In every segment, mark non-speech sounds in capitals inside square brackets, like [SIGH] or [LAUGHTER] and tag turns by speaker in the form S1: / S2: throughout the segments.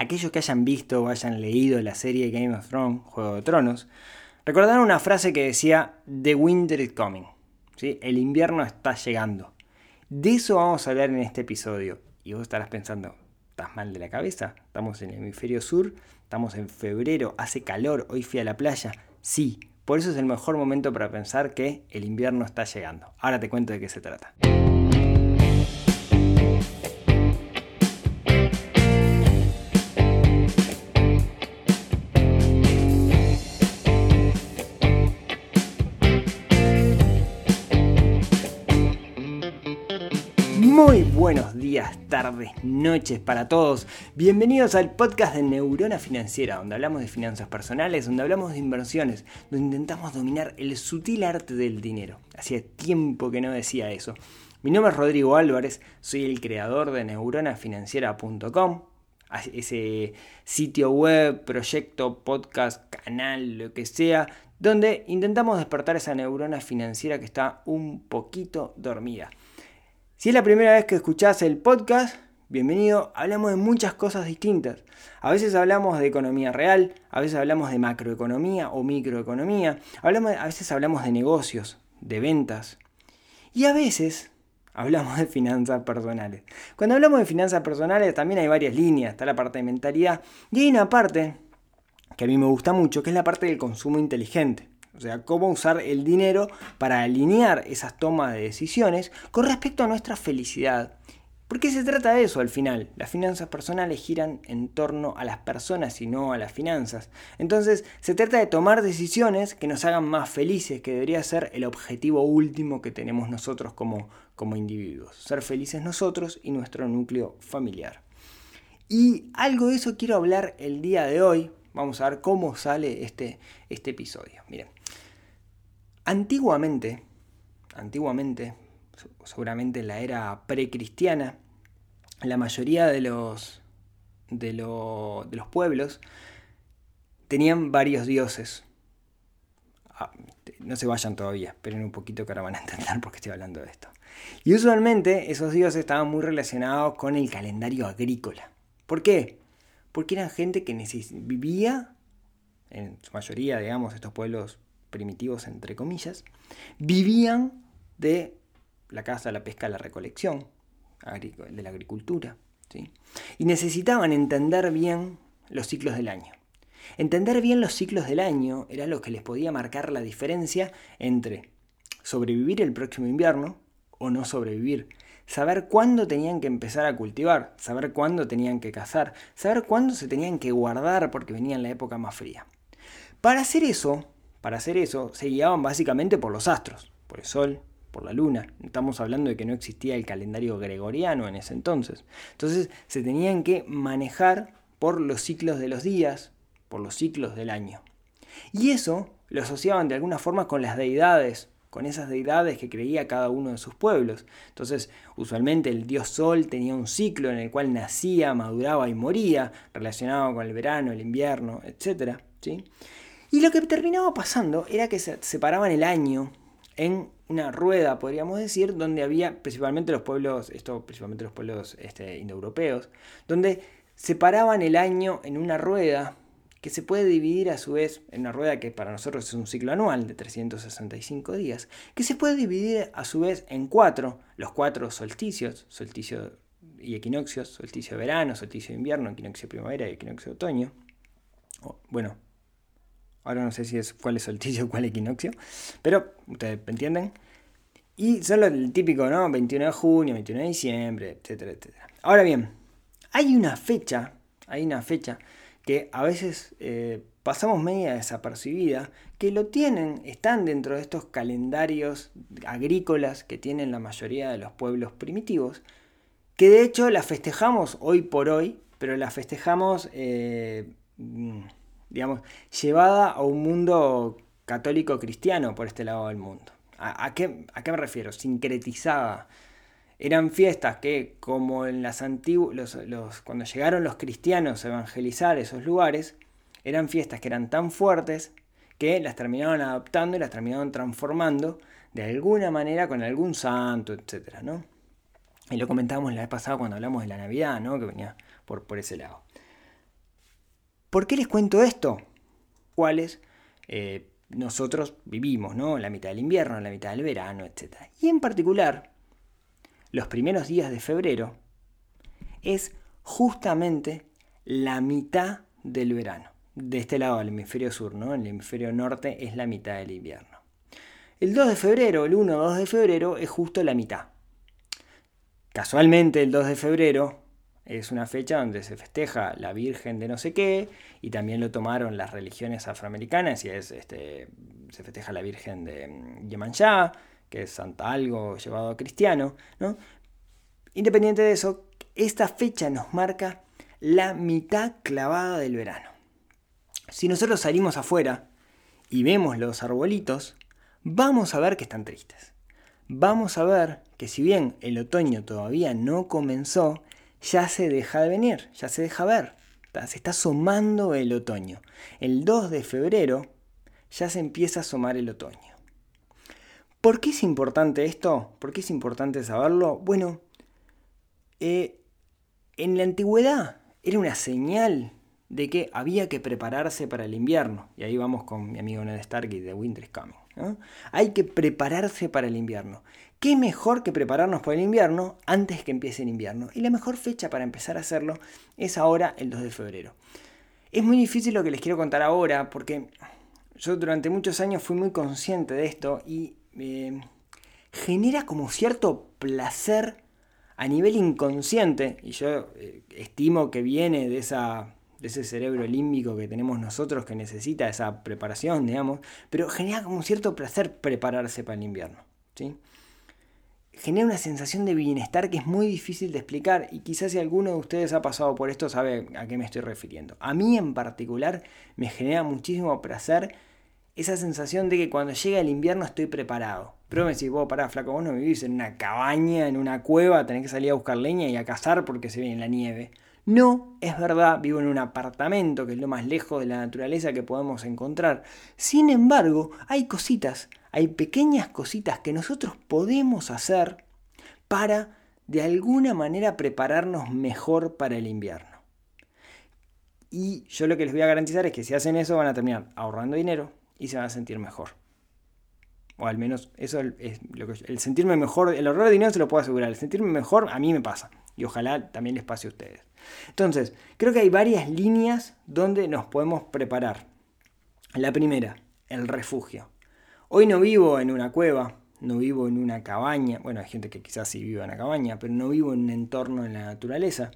S1: aquellos que hayan visto o hayan leído la serie Game of Thrones, Juego de Tronos, recordarán una frase que decía The winter is coming. ¿sí? El invierno está llegando. De eso vamos a hablar en este episodio. Y vos estarás pensando, ¿estás mal de la cabeza? Estamos en el hemisferio sur, estamos en febrero, hace calor, hoy fui a la playa. Sí, por eso es el mejor momento para pensar que el invierno está llegando. Ahora te cuento de qué se trata. Muy buenos días, tardes, noches para todos. Bienvenidos al podcast de Neurona Financiera, donde hablamos de finanzas personales, donde hablamos de inversiones, donde intentamos dominar el sutil arte del dinero. Hacía tiempo que no decía eso. Mi nombre es Rodrigo Álvarez, soy el creador de neuronafinanciera.com, ese sitio web, proyecto, podcast, canal, lo que sea, donde intentamos despertar esa neurona financiera que está un poquito dormida. Si es la primera vez que escuchás el podcast, bienvenido. Hablamos de muchas cosas distintas. A veces hablamos de economía real, a veces hablamos de macroeconomía o microeconomía, hablamos, a veces hablamos de negocios, de ventas. Y a veces [LAUGHS] hablamos de finanzas personales. Cuando hablamos de finanzas personales también hay varias líneas. Está la parte de mentalidad y hay una parte que a mí me gusta mucho, que es la parte del consumo inteligente. O sea, cómo usar el dinero para alinear esas tomas de decisiones con respecto a nuestra felicidad. Porque se trata de eso al final. Las finanzas personales giran en torno a las personas y no a las finanzas. Entonces se trata de tomar decisiones que nos hagan más felices, que debería ser el objetivo último que tenemos nosotros como, como individuos. Ser felices nosotros y nuestro núcleo familiar. Y algo de eso quiero hablar el día de hoy. Vamos a ver cómo sale este, este episodio. Miren. Antiguamente, antiguamente, seguramente en la era precristiana, la mayoría de los, de, de los pueblos tenían varios dioses. Ah, no se vayan todavía, esperen un poquito que ahora van a entender por qué estoy hablando de esto. Y usualmente esos dioses estaban muy relacionados con el calendario agrícola. ¿Por qué? Porque eran gente que vivía, en su mayoría, digamos, estos pueblos primitivos entre comillas, vivían de la caza, la pesca, la recolección, de la agricultura. ¿sí? Y necesitaban entender bien los ciclos del año. Entender bien los ciclos del año era lo que les podía marcar la diferencia entre sobrevivir el próximo invierno o no sobrevivir. Saber cuándo tenían que empezar a cultivar, saber cuándo tenían que cazar, saber cuándo se tenían que guardar porque venía en la época más fría. Para hacer eso, para hacer eso se guiaban básicamente por los astros, por el Sol, por la Luna. Estamos hablando de que no existía el calendario gregoriano en ese entonces. Entonces se tenían que manejar por los ciclos de los días, por los ciclos del año. Y eso lo asociaban de alguna forma con las deidades, con esas deidades que creía cada uno de sus pueblos. Entonces, usualmente el dios Sol tenía un ciclo en el cual nacía, maduraba y moría, relacionado con el verano, el invierno, etc. ¿sí? Y lo que terminaba pasando era que se separaban el año en una rueda, podríamos decir, donde había principalmente los pueblos, esto principalmente los pueblos este, indoeuropeos, donde separaban el año en una rueda que se puede dividir a su vez en una rueda que para nosotros es un ciclo anual de 365 días, que se puede dividir a su vez en cuatro, los cuatro solsticios, solsticio y equinoccios, solsticio de verano, solsticio de invierno, equinoccio de primavera y equinoccio de otoño. Bueno, Ahora no sé si es cuál es solsticio o cuál equinoccio. Pero ustedes entienden. Y solo el típico, ¿no? 21 de junio, 21 de diciembre, etcétera, etcétera. Ahora bien, hay una fecha, hay una fecha que a veces eh, pasamos media desapercibida, que lo tienen, están dentro de estos calendarios agrícolas que tienen la mayoría de los pueblos primitivos, que de hecho la festejamos hoy por hoy, pero la festejamos eh, mm, digamos, llevada a un mundo católico cristiano por este lado del mundo. ¿A, qué, a qué, me refiero? Sincretizada. Eran fiestas que, como en las antiguas, los, cuando llegaron los cristianos a evangelizar esos lugares, eran fiestas que eran tan fuertes que las terminaban adaptando y las terminaban transformando de alguna manera con algún santo, etc. ¿no? Y lo comentábamos la vez pasada cuando hablamos de la Navidad, ¿no? que venía por, por ese lado. ¿Por qué les cuento esto? ¿Cuáles eh, nosotros vivimos, ¿no? La mitad del invierno, la mitad del verano, etc. Y en particular, los primeros días de febrero es justamente la mitad del verano. De este lado del hemisferio sur, ¿no? En el hemisferio norte es la mitad del invierno. El 2 de febrero, el 1 o 2 de febrero, es justo la mitad. Casualmente el 2 de febrero es una fecha donde se festeja la Virgen de no sé qué, y también lo tomaron las religiones afroamericanas, y es, este, se festeja la Virgen de mm, Yemanjá, que es Santa Algo llevado a cristiano. ¿no? Independiente de eso, esta fecha nos marca la mitad clavada del verano. Si nosotros salimos afuera y vemos los arbolitos, vamos a ver que están tristes. Vamos a ver que si bien el otoño todavía no comenzó, ya se deja de venir, ya se deja ver. Se está asomando el otoño. El 2 de febrero ya se empieza a asomar el otoño. ¿Por qué es importante esto? ¿Por qué es importante saberlo? Bueno, eh, en la antigüedad era una señal de que había que prepararse para el invierno. Y ahí vamos con mi amigo Ned Stark y The Winter is Coming. Hay que prepararse para el invierno. ¿Qué mejor que prepararnos para el invierno antes que empiece el invierno? Y la mejor fecha para empezar a hacerlo es ahora, el 2 de febrero. Es muy difícil lo que les quiero contar ahora porque yo durante muchos años fui muy consciente de esto y eh, genera como cierto placer a nivel inconsciente, y yo eh, estimo que viene de esa de ese cerebro límbico que tenemos nosotros que necesita esa preparación, digamos, pero genera como cierto placer prepararse para el invierno. ¿sí? Genera una sensación de bienestar que es muy difícil de explicar y quizás si alguno de ustedes ha pasado por esto sabe a qué me estoy refiriendo. A mí en particular me genera muchísimo placer esa sensación de que cuando llega el invierno estoy preparado. Pero me decís, vos pará, flaco, vos no vivís en una cabaña, en una cueva, tenés que salir a buscar leña y a cazar porque se viene la nieve. No, es verdad, vivo en un apartamento, que es lo más lejos de la naturaleza que podemos encontrar. Sin embargo, hay cositas, hay pequeñas cositas que nosotros podemos hacer para, de alguna manera, prepararnos mejor para el invierno. Y yo lo que les voy a garantizar es que si hacen eso van a terminar ahorrando dinero y se van a sentir mejor. O al menos eso es lo que el sentirme mejor, el ahorrar dinero se lo puedo asegurar, el sentirme mejor a mí me pasa y ojalá también les pase a ustedes. Entonces, creo que hay varias líneas donde nos podemos preparar. La primera, el refugio. Hoy no vivo en una cueva, no vivo en una cabaña, bueno, hay gente que quizás sí vive en una cabaña, pero no vivo en un entorno en la naturaleza.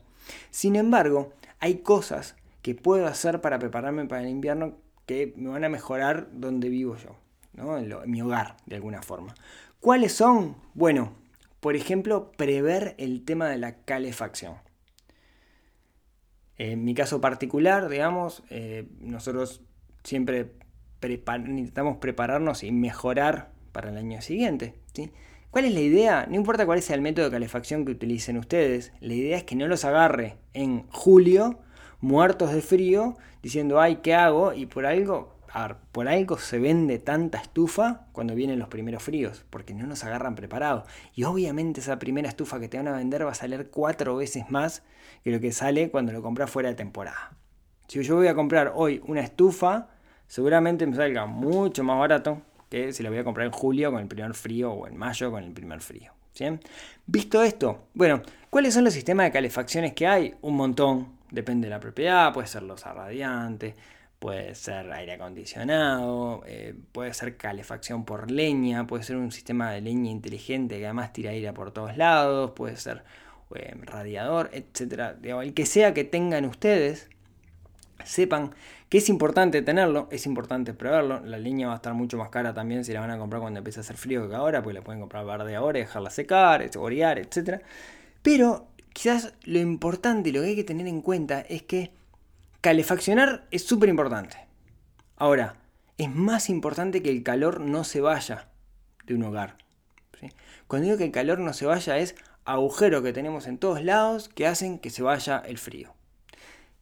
S1: Sin embargo, hay cosas que puedo hacer para prepararme para el invierno que me van a mejorar donde vivo yo, ¿no? en, en mi hogar, de alguna forma. ¿Cuáles son? Bueno, por ejemplo, prever el tema de la calefacción. En mi caso particular, digamos, eh, nosotros siempre necesitamos prepararnos y mejorar para el año siguiente. ¿Cuál es la idea? No importa cuál sea el método de calefacción que utilicen ustedes, la idea es que no los agarre en julio muertos de frío diciendo, ay, ¿qué hago? Y por algo por algo se vende tanta estufa cuando vienen los primeros fríos, porque no nos agarran preparados. Y obviamente esa primera estufa que te van a vender va a salir cuatro veces más que lo que sale cuando lo compras fuera de temporada. Si yo voy a comprar hoy una estufa, seguramente me salga mucho más barato que si la voy a comprar en julio con el primer frío o en mayo con el primer frío. Visto esto, bueno, ¿cuáles son los sistemas de calefacciones que hay? Un montón, depende de la propiedad, puede ser los radiantes, puede ser aire acondicionado, eh, puede ser calefacción por leña, puede ser un sistema de leña inteligente que además tira aire por todos lados, puede ser eh, radiador, etc. el que sea que tengan ustedes, sepan que es importante tenerlo, es importante probarlo. La leña va a estar mucho más cara también si la van a comprar cuando empiece a hacer frío que ahora, porque la pueden comprar verde ahora dejarla secar, orear, etc. Pero quizás lo importante y lo que hay que tener en cuenta es que Calefaccionar es súper importante. Ahora, es más importante que el calor no se vaya de un hogar. Cuando digo que el calor no se vaya es agujeros que tenemos en todos lados que hacen que se vaya el frío.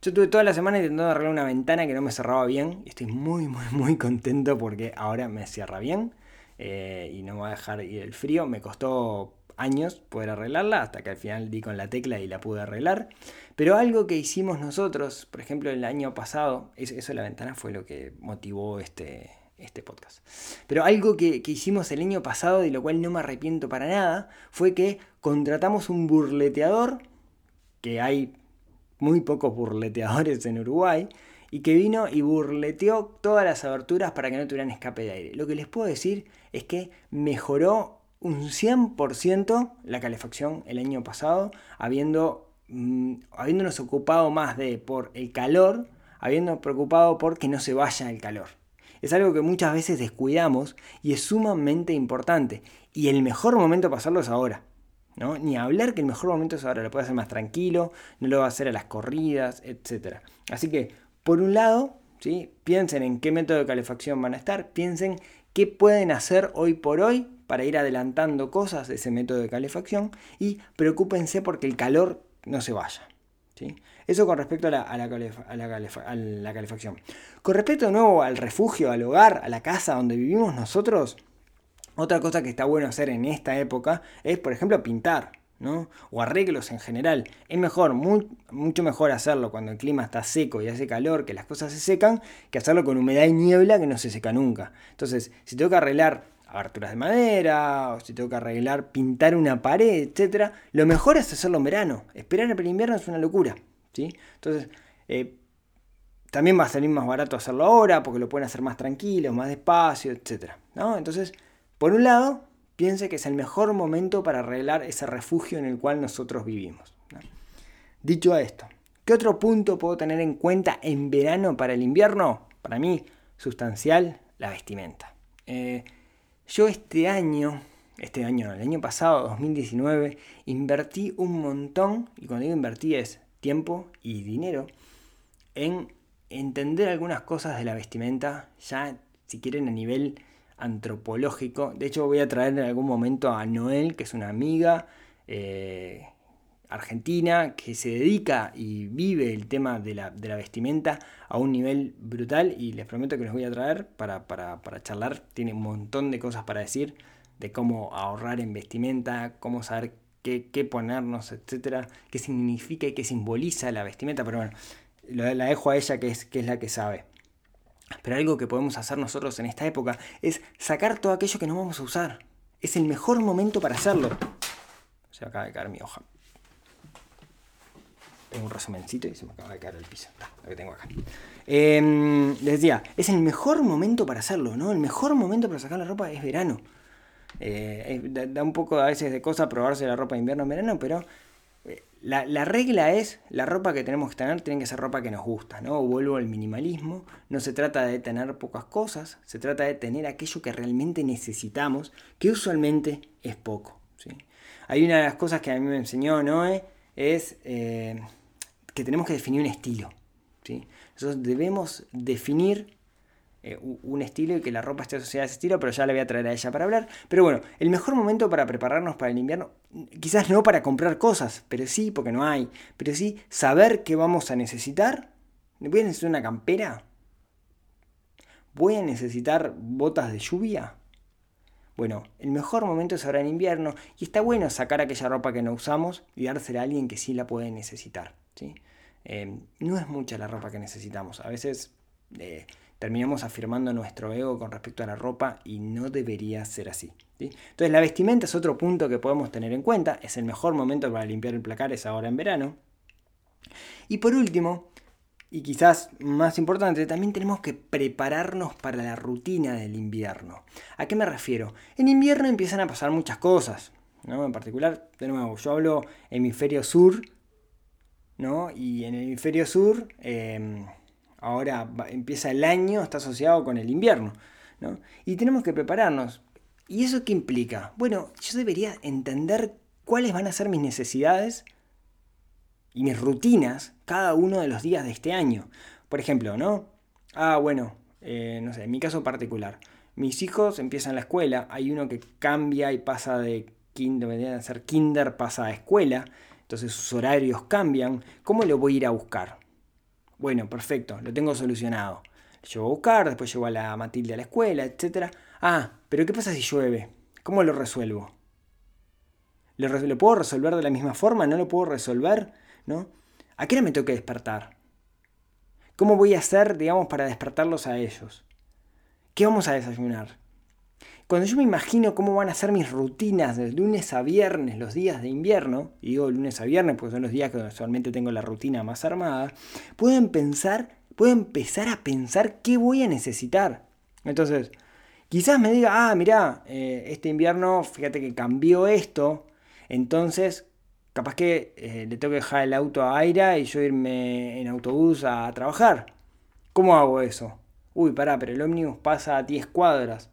S1: Yo estuve toda la semana intentando arreglar una ventana que no me cerraba bien y estoy muy, muy, muy contento porque ahora me cierra bien eh, y no me va a dejar ir el frío. Me costó años poder arreglarla, hasta que al final di con la tecla y la pude arreglar. Pero algo que hicimos nosotros, por ejemplo, el año pasado, eso de la ventana fue lo que motivó este, este podcast. Pero algo que, que, hicimos el año pasado, de lo cual no me arrepiento para nada, fue que contratamos un burleteador, que hay muy pocos burleteadores en Uruguay, y que vino y burleteó todas las aberturas para que no tuvieran escape de aire. Lo que les puedo decir es que mejoró un 100% la calefacción el año pasado, habiendo, mm, habiéndonos ocupado más de por el calor, habiendo preocupado por que no se vaya el calor. Es algo que muchas veces descuidamos y es sumamente importante. Y el mejor momento para hacerlo es ahora. Ni hablar que el mejor momento es ahora, lo puede hacer más tranquilo, no lo va a hacer a las corridas, etc. Así que por un lado, ¿sí? piensen en qué método de calefacción van a estar, piensen qué pueden hacer hoy por hoy para ir adelantando cosas de ese método de calefacción y preocúpense porque el calor no se vaya. ¿sí? Eso con respecto a la, calefacción. Con respecto nuevo al refugio, al hogar, a la casa donde vivimos nosotros, otra cosa que está bueno hacer en esta época es, por ejemplo, pintar o arreglos en general. Es mejor, mucho mejor hacerlo cuando el clima está seco y hace calor, que las cosas se secan, que hacerlo con humedad y niebla que no se seca nunca. Entonces, si tengo que arreglar aberturas de madera, o si tengo que arreglar, pintar una pared, etc., lo mejor es hacerlo en verano. Esperar el invierno es una locura, ¿sí? Entonces, eh, también va a salir más barato hacerlo ahora, porque lo pueden hacer más tranquilo, más despacio, etc. ¿no? Entonces, por un lado, piense que es el mejor momento para arreglar ese refugio en el cual nosotros vivimos. Dicho esto, ¿qué otro punto puedo tener en cuenta en verano para el invierno? Para mí, sustancial, la vestimenta. Eh, yo este año, este año el año pasado, 2019, invertí un montón, y cuando digo invertí es tiempo y dinero, en entender algunas cosas de la vestimenta, ya si quieren a nivel antropológico. De hecho, voy a traer en algún momento a Noel, que es una amiga eh, argentina que se dedica y vive el tema de la, vestimenta a un nivel brutal y les prometo que les voy a traer para, charlar. Tiene un montón de cosas para decir de cómo ahorrar en vestimenta, cómo saber qué, ponernos, etcétera, qué significa y qué simboliza la vestimenta, pero bueno, la dejo a ella que es, que es la que sabe. Pero algo que podemos hacer nosotros en esta época es sacar todo aquello que no vamos a usar. Es el mejor momento para hacerlo. Se acaba de caer mi hoja. Tengo un resumencito y se me acaba de caer el piso. lo que tengo acá. Em, les decía, es el mejor momento para hacerlo, ¿no? El mejor momento para sacar la ropa es verano. Eh, da, un poco a veces de cosa probarse la ropa de invierno en verano, pero la, regla es, la ropa que tenemos que tener tiene que ser ropa que nos gusta, ¿no? Vuelvo al minimalismo, no se trata de tener pocas cosas, se trata de tener aquello que realmente necesitamos, que usualmente es poco, ¿sí? Hay una de las cosas que a mí me enseñó Noé, es eh, que tenemos que definir un estilo, ¿sí? Nosotros debemos definir eh, un estilo y que la ropa esté asociada a ese estilo, pero ya le voy a traer a ella para hablar. Pero bueno, el mejor momento para prepararnos para el invierno, quizás no para comprar cosas, pero sí, porque no hay, pero sí saber qué vamos a necesitar. ¿Voy a necesitar una campera? ¿Voy a necesitar botas de lluvia? Bueno, el mejor momento es ahora en invierno y está bueno sacar aquella ropa que no usamos y dársela a alguien que sí la puede necesitar. ¿sí? Eh, no es mucha la ropa que necesitamos. A veces eh, terminamos afirmando nuestro ego con respecto a la ropa y no debería ser así. Entonces la vestimenta es otro punto que podemos tener en cuenta, es el mejor momento para limpiar el placar, es ahora en verano. Y por último, y quizás más importante, también tenemos que prepararnos para la rutina del invierno. ¿A qué me refiero? En invierno empiezan a pasar muchas cosas, ¿no? En particular, de nuevo, yo hablo hemisferio sur, ¿no? Y en el hemisferio sur... Em, ahora empieza el año, está asociado con el invierno. ¿no? Y tenemos que prepararnos. ¿Y eso qué implica? Bueno, yo debería entender cuáles van a ser mis necesidades y mis rutinas cada uno de los días de este año. Por ejemplo, ¿no? Ah, bueno, eh, no sé, en mi caso particular. Mis hijos empiezan la escuela, hay uno que cambia y pasa de kinder, de ser kinder, pasa a escuela, entonces sus horarios cambian. ¿Cómo lo voy a ir a buscar? Bueno, perfecto, lo tengo solucionado. Lo llevo a buscar, después llevo a la Matilde a la escuela, etc. Ah, pero ¿qué pasa si llueve? ¿Cómo lo resuelvo? ¿Lo, puedo resolver de la misma forma? ¿No lo puedo resolver? ¿No? ¿A qué hora me toca despertar? ¿Cómo voy a hacer, digamos, para despertarlos a ellos? ¿Qué vamos a desayunar? Cuando yo me imagino cómo van a ser mis rutinas de lunes a viernes, los días de invierno, y digo lunes a viernes porque son los días que usualmente tengo la rutina más armada, puedo pensar, puedo empezar a pensar qué voy a necesitar. Entonces, quizás me diga, ah, mira, eh, este invierno, fíjate que cambió esto, entonces capaz que eh, le tengo que dejar el auto a Aira y yo irme en autobús a trabajar. ¿Cómo hago eso? Uy, pará, pero el ómnibus pasa a 10 cuadras.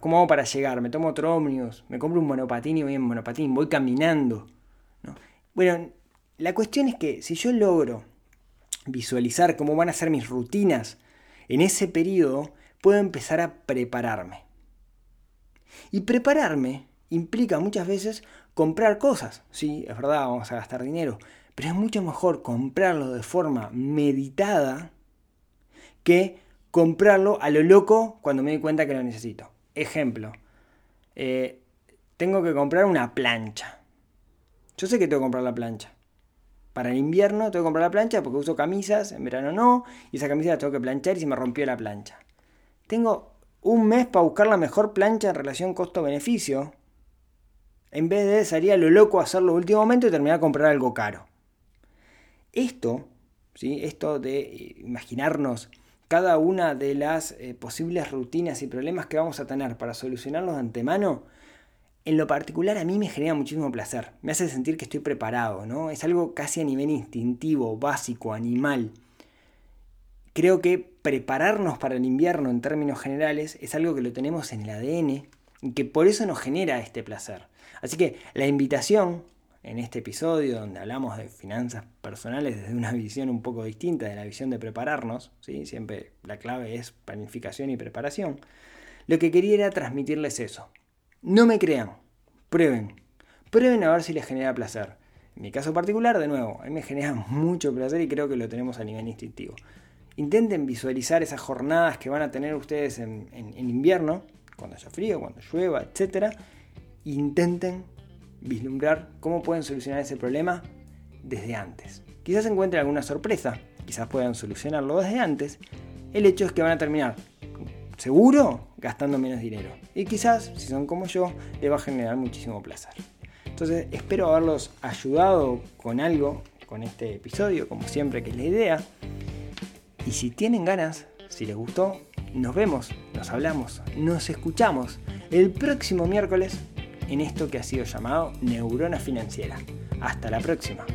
S1: ¿Cómo hago para llegar? Me tomo otro ómnibus, me compro un monopatín y voy en monopatín, voy caminando. Bueno, la cuestión es que si yo logro visualizar cómo van a ser mis rutinas en ese periodo, puedo empezar a prepararme. Y prepararme implica muchas veces comprar cosas. Sí, es verdad, vamos a gastar dinero. Pero es mucho mejor comprarlo de forma meditada que comprarlo a lo loco cuando me doy cuenta que lo necesito. Ejemplo, eh, tengo que comprar una plancha. Yo sé que tengo que comprar la plancha. Para el invierno tengo que comprar la plancha porque uso camisas, en verano no, y esa camisa la tengo que planchar y se me rompió la plancha. Tengo un mes para buscar la mejor plancha en relación costo-beneficio. En vez de salir a lo loco a hacerlo último momento y terminar a comprar algo caro. Esto, ¿sí? esto de imaginarnos cada una de las eh, posibles rutinas y problemas que vamos a tener para solucionarlos de antemano, en lo particular a mí me genera muchísimo placer. Me hace sentir que estoy preparado, ¿no? Es algo casi a nivel instintivo, básico, animal. Creo que prepararnos para el invierno en términos generales es algo que lo tenemos en el ADN y que por eso nos genera este placer. Así que la invitación en este episodio donde hablamos de finanzas personales desde una [LAUGHS] visión un poco distinta de la visión de prepararnos, ¿sí? siempre la clave es planificación y preparación, lo que quería era transmitirles eso. No me crean, prueben, prueben a ver si les genera placer. En mi caso particular, de nuevo, a mí me genera [LAUGHS] mucho placer y creo que lo tenemos a nivel instintivo. Intenten visualizar esas jornadas que van a tener ustedes en, en invierno, cuando haya frío, cuando llueva, etc. Intenten vislumbrar cómo pueden solucionar ese problema desde antes. Quizás encuentren alguna sorpresa, quizás puedan solucionarlo desde antes. El hecho es que van a terminar, seguro, gastando menos dinero. Y quizás, si son como yo, les va a generar muchísimo placer. Entonces, espero haberlos ayudado con algo con este episodio, como siempre que es la idea. Y si tienen ganas, si les gustó, nos vemos, nos hablamos, nos escuchamos el próximo miércoles en esto que ha sido llamado neurona financiera. Hasta la próxima.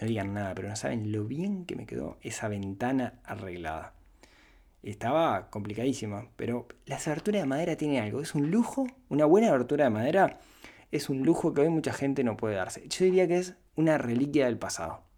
S1: No digan nada, pero no saben lo bien que me quedó esa ventana arreglada estaba complicadísima. Pero las aberturas de madera tienen algo. Es un lujo. Una buena abertura de madera es un lujo que hoy mucha gente no puede darse. Yo diría que es una reliquia del pasado.